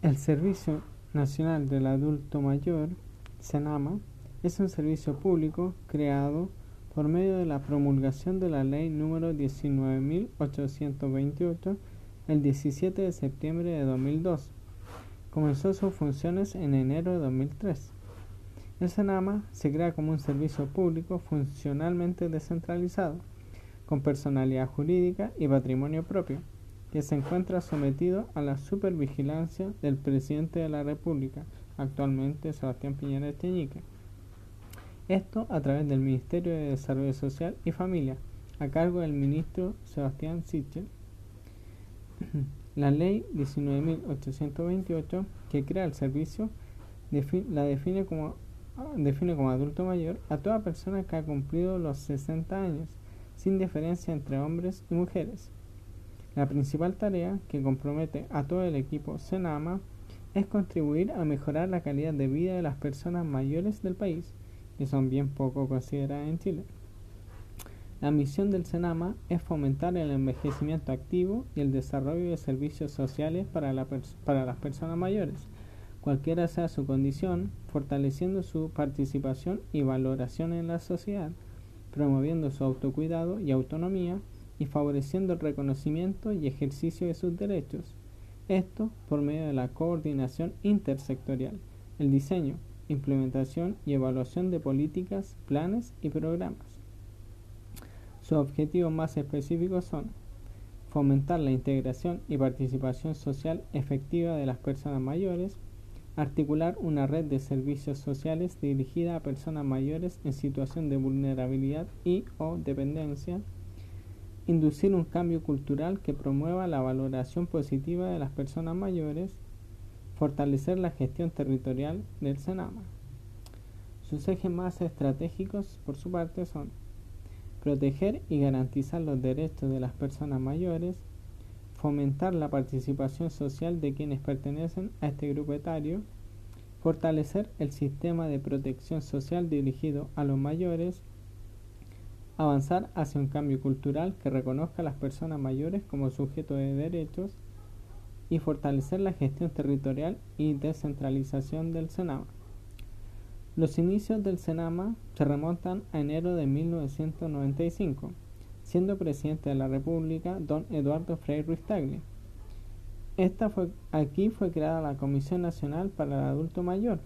El Servicio Nacional del Adulto Mayor, SENAMA, es un servicio público creado por medio de la promulgación de la Ley número 19.828 el 17 de septiembre de 2002. Comenzó sus funciones en enero de 2003. El SENAMA se crea como un servicio público funcionalmente descentralizado, con personalidad jurídica y patrimonio propio que se encuentra sometido a la supervigilancia del presidente de la República, actualmente Sebastián Piñera Echeñique. Esto a través del Ministerio de Desarrollo Social y Familia, a cargo del ministro Sebastián Sichel. La ley 19.828, que crea el servicio, la define como, define como adulto mayor a toda persona que ha cumplido los 60 años, sin diferencia entre hombres y mujeres la principal tarea que compromete a todo el equipo Senama es contribuir a mejorar la calidad de vida de las personas mayores del país, que son bien poco consideradas en Chile. La misión del Senama es fomentar el envejecimiento activo y el desarrollo de servicios sociales para, para las personas mayores, cualquiera sea su condición, fortaleciendo su participación y valoración en la sociedad, promoviendo su autocuidado y autonomía, y favoreciendo el reconocimiento y ejercicio de sus derechos. Esto por medio de la coordinación intersectorial, el diseño, implementación y evaluación de políticas, planes y programas. Sus objetivos más específicos son fomentar la integración y participación social efectiva de las personas mayores, articular una red de servicios sociales dirigida a personas mayores en situación de vulnerabilidad y o dependencia, inducir un cambio cultural que promueva la valoración positiva de las personas mayores, fortalecer la gestión territorial del Senama. Sus ejes más estratégicos, por su parte, son proteger y garantizar los derechos de las personas mayores, fomentar la participación social de quienes pertenecen a este grupo etario, fortalecer el sistema de protección social dirigido a los mayores, avanzar hacia un cambio cultural que reconozca a las personas mayores como sujetos de derechos y fortalecer la gestión territorial y descentralización del Senama. Los inicios del Senama se remontan a enero de 1995, siendo presidente de la República don Eduardo Frei Ruiz Tagle. Aquí fue creada la Comisión Nacional para el Adulto Mayor,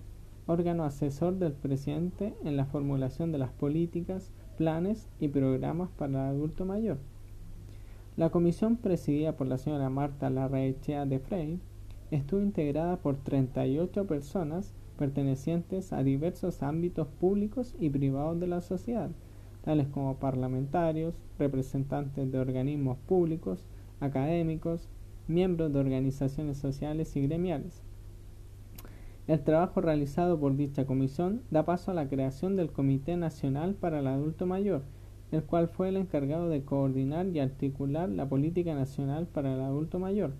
órgano asesor del presidente en la formulación de las políticas, planes y programas para el adulto mayor. La comisión presidida por la señora Marta Larraechea de Frey estuvo integrada por 38 personas pertenecientes a diversos ámbitos públicos y privados de la sociedad, tales como parlamentarios, representantes de organismos públicos, académicos, miembros de organizaciones sociales y gremiales. El trabajo realizado por dicha comisión da paso a la creación del Comité Nacional para el Adulto Mayor, el cual fue el encargado de coordinar y articular la política nacional para el adulto mayor.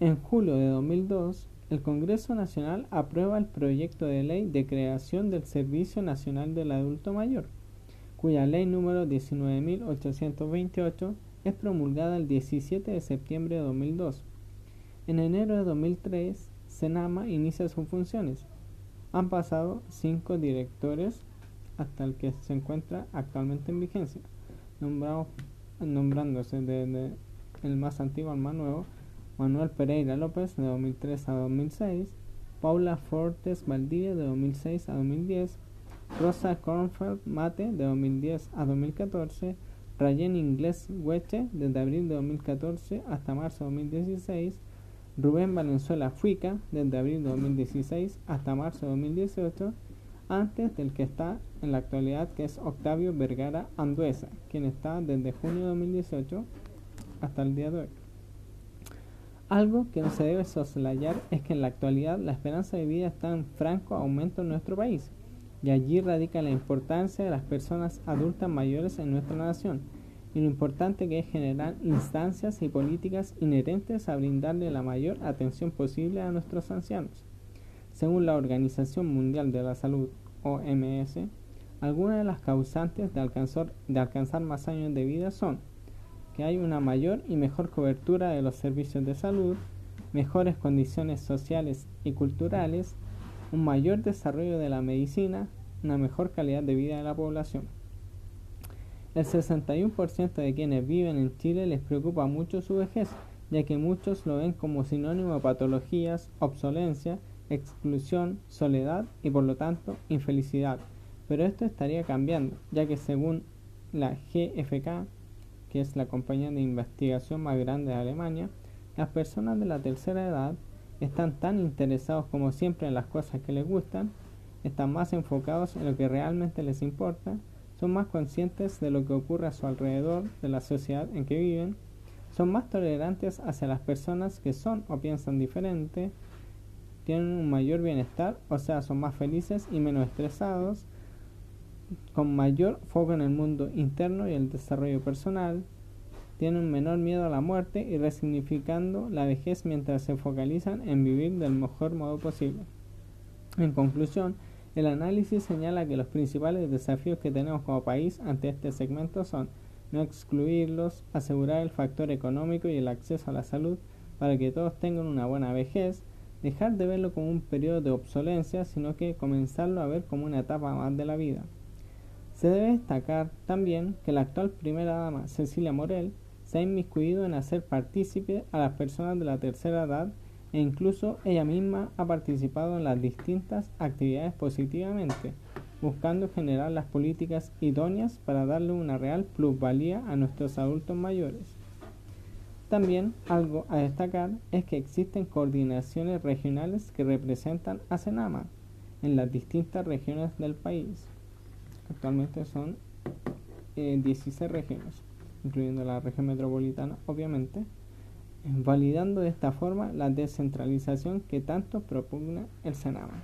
En julio de 2002, el Congreso Nacional aprueba el proyecto de ley de creación del Servicio Nacional del Adulto Mayor, cuya ley número 19.828 es promulgada el 17 de septiembre de 2002. En enero de 2003, Senama inicia sus funciones. Han pasado cinco directores hasta el que se encuentra actualmente en vigencia, nombrándose desde el más antiguo al más nuevo, Manuel Pereira López de 2003 a 2006, Paula Fortes Valdivia de 2006 a 2010, Rosa Kornfeld Mate de 2010 a 2014, Rayen Inglés Hueche desde abril de 2014 hasta marzo de 2016, Rubén Valenzuela Fuica, desde abril de 2016 hasta marzo de 2018, antes del que está en la actualidad, que es Octavio Vergara Anduesa, quien está desde junio de 2018 hasta el día de hoy. Algo que no se debe soslayar es que en la actualidad la esperanza de vida está en franco aumento en nuestro país, y allí radica la importancia de las personas adultas mayores en nuestra nación y lo importante que es generar instancias y políticas inherentes a brindarle la mayor atención posible a nuestros ancianos. Según la Organización Mundial de la Salud, OMS, algunas de las causantes de alcanzar, de alcanzar más años de vida son que hay una mayor y mejor cobertura de los servicios de salud, mejores condiciones sociales y culturales, un mayor desarrollo de la medicina, una mejor calidad de vida de la población. El 61% de quienes viven en Chile les preocupa mucho su vejez, ya que muchos lo ven como sinónimo de patologías, obsolencia, exclusión, soledad y por lo tanto infelicidad. Pero esto estaría cambiando, ya que según la GFK, que es la compañía de investigación más grande de Alemania, las personas de la tercera edad están tan interesados como siempre en las cosas que les gustan, están más enfocados en lo que realmente les importa, son más conscientes de lo que ocurre a su alrededor, de la sociedad en que viven, son más tolerantes hacia las personas que son o piensan diferente, tienen un mayor bienestar, o sea, son más felices y menos estresados, con mayor foco en el mundo interno y el desarrollo personal, tienen menor miedo a la muerte y resignificando la vejez mientras se focalizan en vivir del mejor modo posible. En conclusión, el análisis señala que los principales desafíos que tenemos como país ante este segmento son no excluirlos, asegurar el factor económico y el acceso a la salud para que todos tengan una buena vejez, dejar de verlo como un periodo de obsolencia, sino que comenzarlo a ver como una etapa más de la vida. Se debe destacar también que la actual primera dama, Cecilia Morel, se ha inmiscuido en hacer partícipe a las personas de la tercera edad e incluso ella misma ha participado en las distintas actividades positivamente, buscando generar las políticas idóneas para darle una real plusvalía a nuestros adultos mayores. También algo a destacar es que existen coordinaciones regionales que representan a Senama en las distintas regiones del país. Actualmente son 16 eh, regiones, incluyendo la región metropolitana, obviamente, validando de esta forma la descentralización que tanto propugna el Senama.